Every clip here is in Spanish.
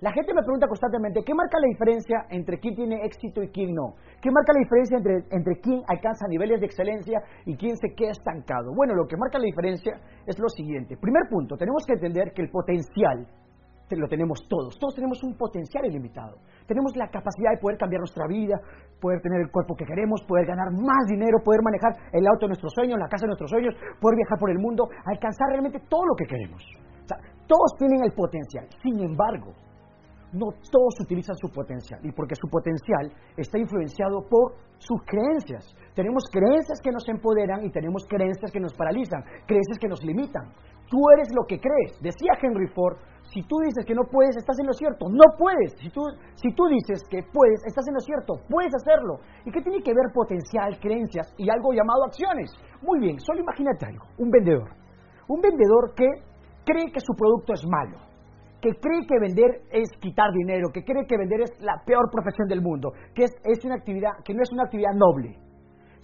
La gente me pregunta constantemente, ¿qué marca la diferencia entre quién tiene éxito y quién no? ¿Qué marca la diferencia entre, entre quién alcanza niveles de excelencia y quién se queda estancado? Bueno, lo que marca la diferencia es lo siguiente. Primer punto, tenemos que entender que el potencial lo tenemos todos. Todos tenemos un potencial ilimitado. Tenemos la capacidad de poder cambiar nuestra vida, poder tener el cuerpo que queremos, poder ganar más dinero, poder manejar el auto de nuestros sueños, la casa de nuestros sueños, poder viajar por el mundo, alcanzar realmente todo lo que queremos. Todos tienen el potencial. Sin embargo, no todos utilizan su potencial y porque su potencial está influenciado por sus creencias. Tenemos creencias que nos empoderan y tenemos creencias que nos paralizan, creencias que nos limitan. Tú eres lo que crees. Decía Henry Ford, si tú dices que no puedes, estás en lo cierto. No puedes. Si tú, si tú dices que puedes, estás en lo cierto. Puedes hacerlo. ¿Y qué tiene que ver potencial, creencias y algo llamado acciones? Muy bien, solo imagínate algo. Un vendedor. Un vendedor que cree que su producto es malo que cree que vender es quitar dinero, que cree que vender es la peor profesión del mundo, que es, una actividad, que no es una actividad noble.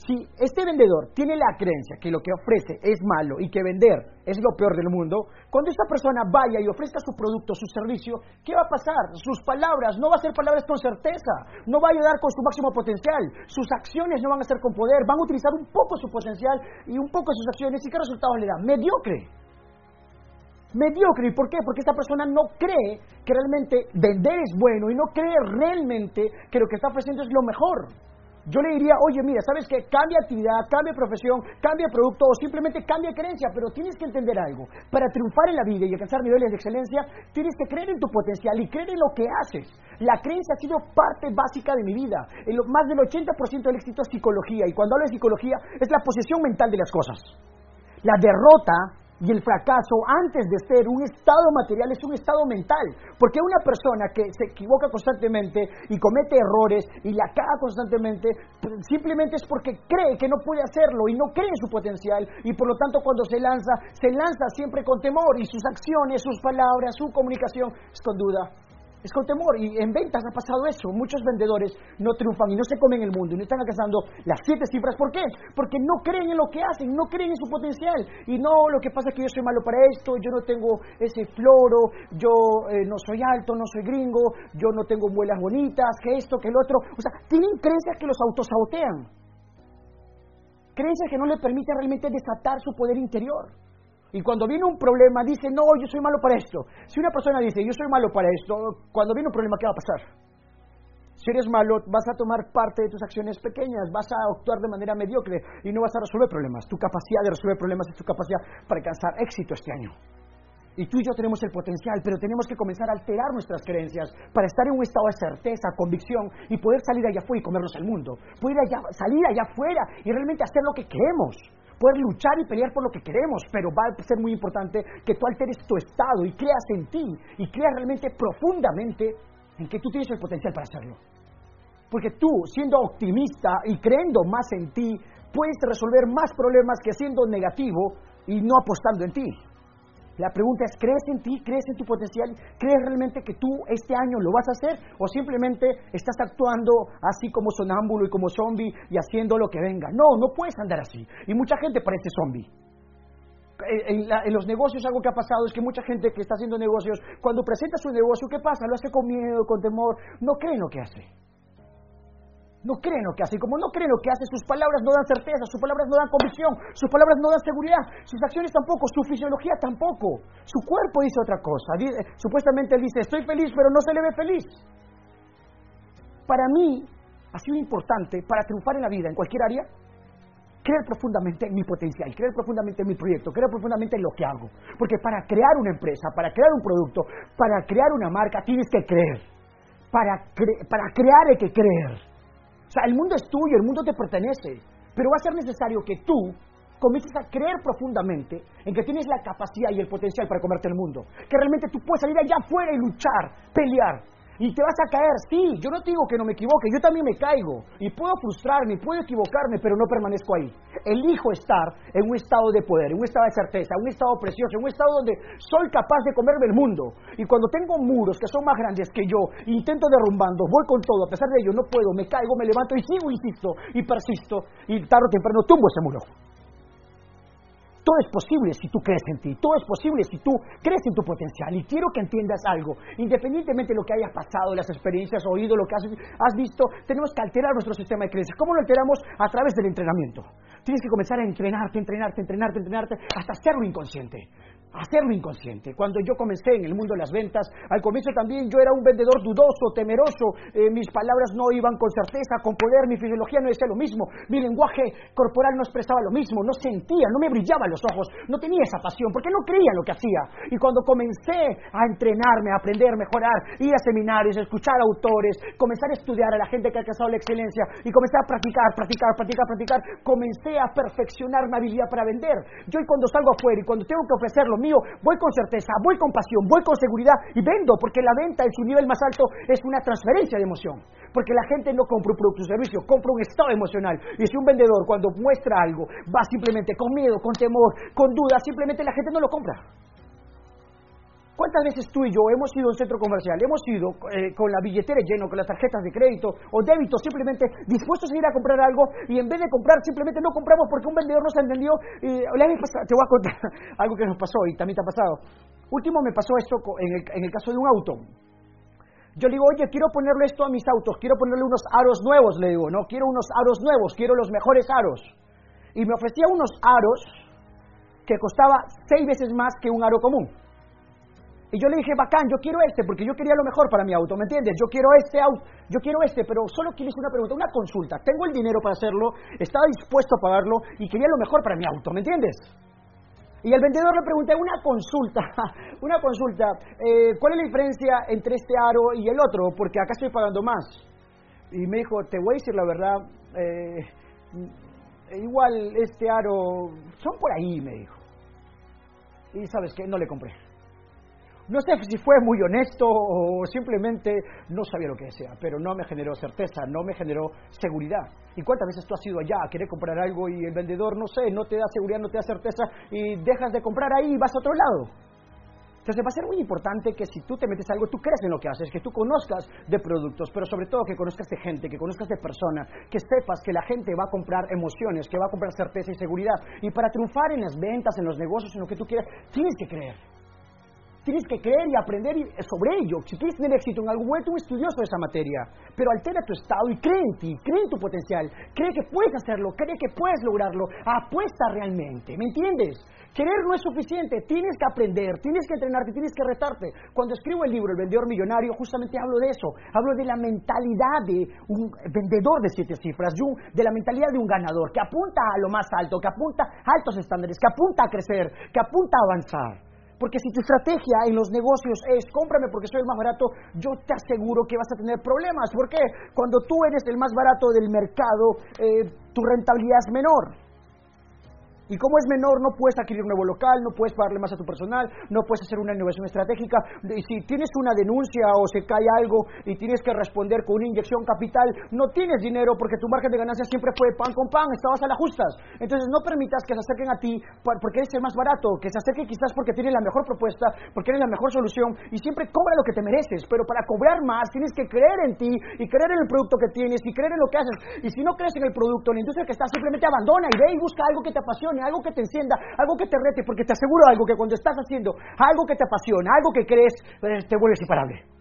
Si este vendedor tiene la creencia que lo que ofrece es malo y que vender es lo peor del mundo, cuando esta persona vaya y ofrezca su producto, su servicio, ¿qué va a pasar? Sus palabras no van a ser palabras con certeza, no va a ayudar con su máximo potencial, sus acciones no van a ser con poder, van a utilizar un poco su potencial y un poco sus acciones y qué resultados le da? Mediocre mediocre. ¿Y por qué? Porque esta persona no cree que realmente vender es bueno y no cree realmente que lo que está ofreciendo es lo mejor. Yo le diría, oye, mira, ¿sabes qué? Cambia actividad, cambia profesión, cambia producto o simplemente cambia creencia, pero tienes que entender algo. Para triunfar en la vida y alcanzar niveles de excelencia, tienes que creer en tu potencial y creer en lo que haces. La creencia ha sido parte básica de mi vida. En más del 80% del éxito es psicología y cuando hablo de psicología es la posición mental de las cosas. La derrota y el fracaso, antes de ser un estado material, es un estado mental. Porque una persona que se equivoca constantemente y comete errores y la caga constantemente, pues, simplemente es porque cree que no puede hacerlo y no cree en su potencial. Y por lo tanto, cuando se lanza, se lanza siempre con temor y sus acciones, sus palabras, su comunicación es con duda es con temor. Y en ventas ha pasado eso. Muchos vendedores no triunfan y no se comen el mundo y no están alcanzando las siete cifras. ¿Por qué? Porque no creen en lo que hacen, no creen en su potencial. Y no, lo que pasa es que yo soy malo para esto, yo no tengo ese floro, yo eh, no soy alto, no soy gringo, yo no tengo muelas bonitas, que esto, que el otro. O sea, tienen creencias que los autosabotean. Creencias que no les permiten realmente desatar su poder interior. Y cuando viene un problema, dice, no, yo soy malo para esto. Si una persona dice, yo soy malo para esto, cuando viene un problema, ¿qué va a pasar? Si eres malo, vas a tomar parte de tus acciones pequeñas, vas a actuar de manera mediocre y no vas a resolver problemas. Tu capacidad de resolver problemas es tu capacidad para alcanzar éxito este año. Y tú y yo tenemos el potencial, pero tenemos que comenzar a alterar nuestras creencias para estar en un estado de certeza, convicción y poder salir allá afuera y comernos el mundo. Poder allá, salir allá afuera y realmente hacer lo que queremos poder luchar y pelear por lo que queremos, pero va a ser muy importante que tú alteres tu estado y creas en ti y creas realmente profundamente en que tú tienes el potencial para hacerlo. Porque tú, siendo optimista y creyendo más en ti, puedes resolver más problemas que siendo negativo y no apostando en ti. La pregunta es, ¿crees en ti? ¿Crees en tu potencial? ¿Crees realmente que tú este año lo vas a hacer? ¿O simplemente estás actuando así como sonámbulo y como zombie y haciendo lo que venga? No, no puedes andar así. Y mucha gente parece zombie. En, en, los negocios algo que ha pasado es que mucha gente que está haciendo negocios, cuando presenta su negocio, ¿qué pasa? Lo hace con miedo, con temor, no cree en lo que hace no creen lo que hace. Y como no creen lo que hace, sus palabras no dan certeza, sus palabras no dan convicción, sus palabras no dan seguridad, sus acciones tampoco, su fisiología tampoco. Su cuerpo dice otra cosa. supuestamente él dice, estoy feliz, pero no se le ve feliz. Para mí ha sido importante, para triunfar en la vida, en cualquier área, creer profundamente en mi potencial, creer profundamente en mi proyecto, creer profundamente en lo que hago. Porque para crear una empresa, para crear un producto, para crear una marca, tienes que creer. Para, para crear hay que creer. Sea, el mundo es tuyo, el mundo te pertenece, pero va a ser necesario que tú comiences a creer profundamente en que tienes la capacidad y el potencial para comerte el mundo, que realmente tú puedes salir allá afuera y luchar, pelear, y te vas a caer, sí, yo no te digo que no me equivoque, yo también me caigo y puedo frustrarme, puedo equivocarme, pero no permanezco ahí. Elijo estar en un estado de poder, en un estado de certeza, en un estado precioso, en un estado donde soy capaz de comerme el mundo. Y cuando tengo muros que son más grandes que yo, intento derrumbando, voy con todo, a pesar de ello no puedo, me caigo, me levanto y sigo, insisto, y persisto, y tarde o temprano tumbo ese muro. Todo es posible si tú crees en ti, todo es posible si tú crees en tu potencial. Y quiero que entiendas algo, independientemente de lo que hayas pasado, las experiencias, oído, lo que has, visto, tenemos que alterar nuestro sistema de creencias. ¿Cómo lo alteramos? A través del entrenamiento. Tienes que comenzar a entrenarte, entrenarte, entrenarte, entrenarte, hasta hacerlo inconsciente hacerlo inconsciente. Cuando yo comencé en el mundo de las ventas, al comienzo también yo era un vendedor dudoso, temeroso, eh, mis palabras no iban con certeza, con poder, mi fisiología no decía lo mismo, mi lenguaje corporal no expresaba lo mismo, no sentía, no me brillaban los ojos, no tenía esa pasión, porque no creía en lo que hacía. Y cuando comencé a entrenarme, a aprender, mejorar, ir a seminarios, escuchar autores, comenzar a estudiar a la gente que ha alcanzado la excelencia y comencé a practicar, practicar, practicar, practicar, comencé a perfeccionar mi habilidad para vender. Yo y cuando salgo afuera y cuando tengo que ofrecerlo, mío, voy con certeza, voy con pasión, voy con seguridad y vendo, porque la venta en su nivel más alto es una transferencia de emoción. Porque la gente no compra un producto o servicio, compra un estado emocional. Y si un vendedor cuando muestra algo va simplemente con miedo, con temor, con duda, simplemente la gente no lo compra. ¿Cuántas veces tú y yo hemos ido a un centro comercial, hemos ido eh, con la billetera llena, con las tarjetas de crédito o débito, simplemente dispuestos a ir a comprar algo y en vez de comprar simplemente no compramos porque un vendedor nos entendió? Y, te voy a contar algo que nos pasó y también te ha pasado. Último me pasó esto en el caso de un auto. Yo le digo, oye, quiero ponerle esto a mis autos, quiero ponerle unos aros nuevos, le digo, no, quiero unos aros nuevos, quiero los mejores aros. Y me ofrecía unos aros que costaba seis veces más que un aro común. Y yo le dije, bacán, yo quiero este, porque yo quería lo mejor para mi auto, ¿me entiendes? Yo quiero este auto, yo quiero este, pero solo quiero una pregunta, una consulta. Tengo el dinero para hacerlo, estaba dispuesto a pagarlo y quería lo mejor para mi auto, ¿me entiendes? Y al vendedor le pregunté, una consulta, una consulta, eh, ¿cuál es la diferencia entre este aro y el otro? Porque acá estoy pagando más. Y me dijo, te voy a decir la verdad, eh, igual este aro, son por ahí, me dijo. Y sabes qué, no le compré. No sé si fue muy honesto o simplemente no sabía lo que decía, pero no me generó certeza, no me generó seguridad. ¿Y cuántas veces tú has ido allá a querer comprar algo y el vendedor, no sé, no te da seguridad, no te da certeza y dejas de comprar ahí y vas a otro lado? Entonces va a ser muy importante que si tú te metes algo, tú creas en lo que haces, que tú conozcas de productos, pero sobre todo que conozcas de gente, que conozcas de personas, que sepas que la gente va a comprar emociones, que va a comprar certeza y seguridad. Y para triunfar en las ventas, en los negocios, en lo que tú quieras, tienes que creer. Tienes que creer y aprender sobre ello. Si quieres tener éxito en algo, vuelve un estudioso de esa materia. Pero altera tu estado y cree en ti, cree en tu potencial, cree que puedes hacerlo, cree que puedes lograrlo. Apuesta realmente, ¿me entiendes? Querer no es suficiente, tienes que aprender, tienes que entrenarte, tienes que retarte. Cuando escribo el libro El vendedor millonario, justamente hablo de eso. Hablo de la mentalidad de un vendedor de siete cifras, de la mentalidad de un ganador, que apunta a lo más alto, que apunta a altos estándares, que apunta a crecer, que apunta a avanzar. Porque si tu estrategia en los negocios es cómprame porque soy el más barato, yo te aseguro que vas a tener problemas. ¿Por qué? Cuando tú eres el más barato del mercado, eh, tu rentabilidad es menor. Y como es menor, no puedes adquirir un nuevo local, no puedes pagarle más a tu personal, no puedes hacer una innovación estratégica. Y si tienes una denuncia o se cae algo y tienes que responder con una inyección capital, no tienes dinero porque tu margen de ganancia siempre fue pan con pan, estabas a las justas. Entonces no permitas que se acerquen a ti porque eres el más barato, que se acerquen quizás porque tienes la mejor propuesta, porque eres la mejor solución y siempre cobra lo que te mereces. Pero para cobrar más tienes que creer en ti y creer en el producto que tienes y creer en lo que haces. Y si no crees en el producto, en la industria que estás, simplemente abandona y ve y busca algo que te apasione algo que te encienda, algo que te rete, porque te aseguro algo, que cuando estás haciendo algo que te apasiona, algo que crees, eh, te vuelves imparable.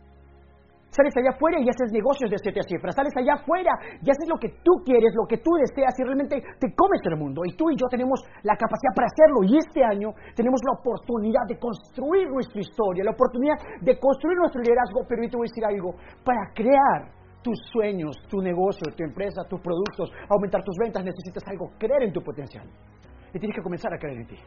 Sales allá afuera y haces negocios de siete cifras. Sales allá afuera y haces lo que tú quieres, lo que tú deseas y realmente te comes el mundo. Y tú y yo tenemos la capacidad para hacerlo. Y este año tenemos la oportunidad de construir nuestra historia, la oportunidad de construir nuestro liderazgo. Pero yo te voy a decir algo, para crear tus sueños, tu negocio, tu empresa, tus productos, aumentar tus ventas, necesitas algo, creer en tu potencial. Y tienes que comenzar a creer en ti.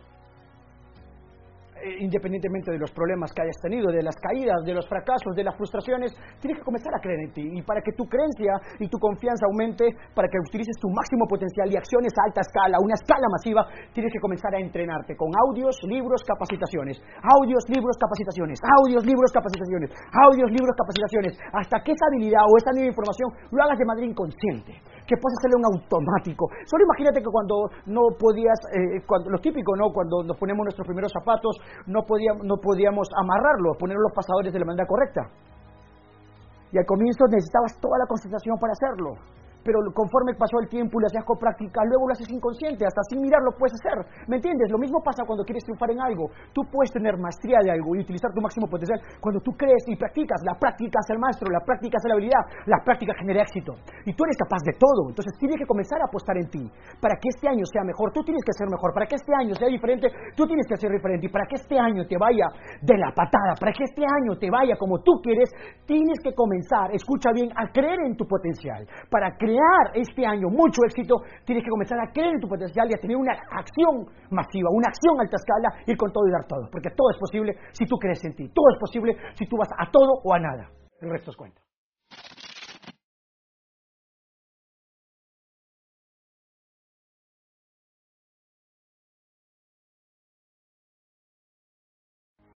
Eh, independientemente de los problemas que hayas tenido, de las caídas, de los fracasos, de las frustraciones, tienes que comenzar a creer en ti. Y para que tu creencia y tu confianza aumente, para que utilices tu máximo potencial y acciones a alta escala, una escala masiva, tienes que comenzar a entrenarte con audios, libros, capacitaciones. Audios, libros, capacitaciones. Audios, libros, capacitaciones. Audios, libros, capacitaciones. Hasta que esa habilidad o esa nueva información lo hagas de manera inconsciente que puedes hacerle un automático. Solo imagínate que cuando no podías, eh, cuando, lo típico, ¿no? Cuando nos ponemos nuestros primeros zapatos, no podíamos, no podíamos amarrarlos, poner los pasadores de la manera correcta. Y al comienzo necesitabas toda la concentración para hacerlo. Pero conforme pasó el tiempo y lo hacías con práctica, luego lo haces inconsciente, hasta sin mirarlo puedes hacer. ¿Me entiendes? Lo mismo pasa cuando quieres triunfar en algo. Tú puedes tener maestría de algo y utilizar tu máximo potencial cuando tú crees y practicas. La práctica es el maestro, la práctica es la habilidad, la práctica genera éxito. Y tú eres capaz de todo. Entonces tienes que comenzar a apostar en ti. Para que este año sea mejor, tú tienes que ser mejor. Para que este año sea diferente, tú tienes que ser diferente. Y para que este año te vaya de la patada, para que este año te vaya como tú quieres, tienes que comenzar, escucha bien, a creer en tu potencial. Para crear este año mucho éxito, tienes que comenzar a creer en tu potencial y a tener una acción masiva, una acción alta escala, ir con todo y dar todo. Porque todo es posible si tú crees en ti. Todo es posible si tú vas a todo o a nada. El resto es cuenta.